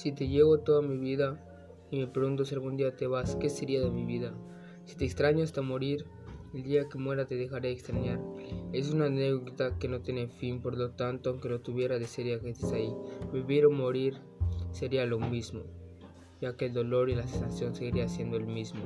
Si te llevo toda mi vida y me pregunto si algún día te vas, ¿qué sería de mi vida? Si te extraño hasta morir, el día que muera te dejaré de extrañar. Es una anécdota que no tiene fin, por lo tanto, aunque lo tuviera, desearía que estés ahí. Vivir o morir sería lo mismo, ya que el dolor y la sensación seguiría siendo el mismo.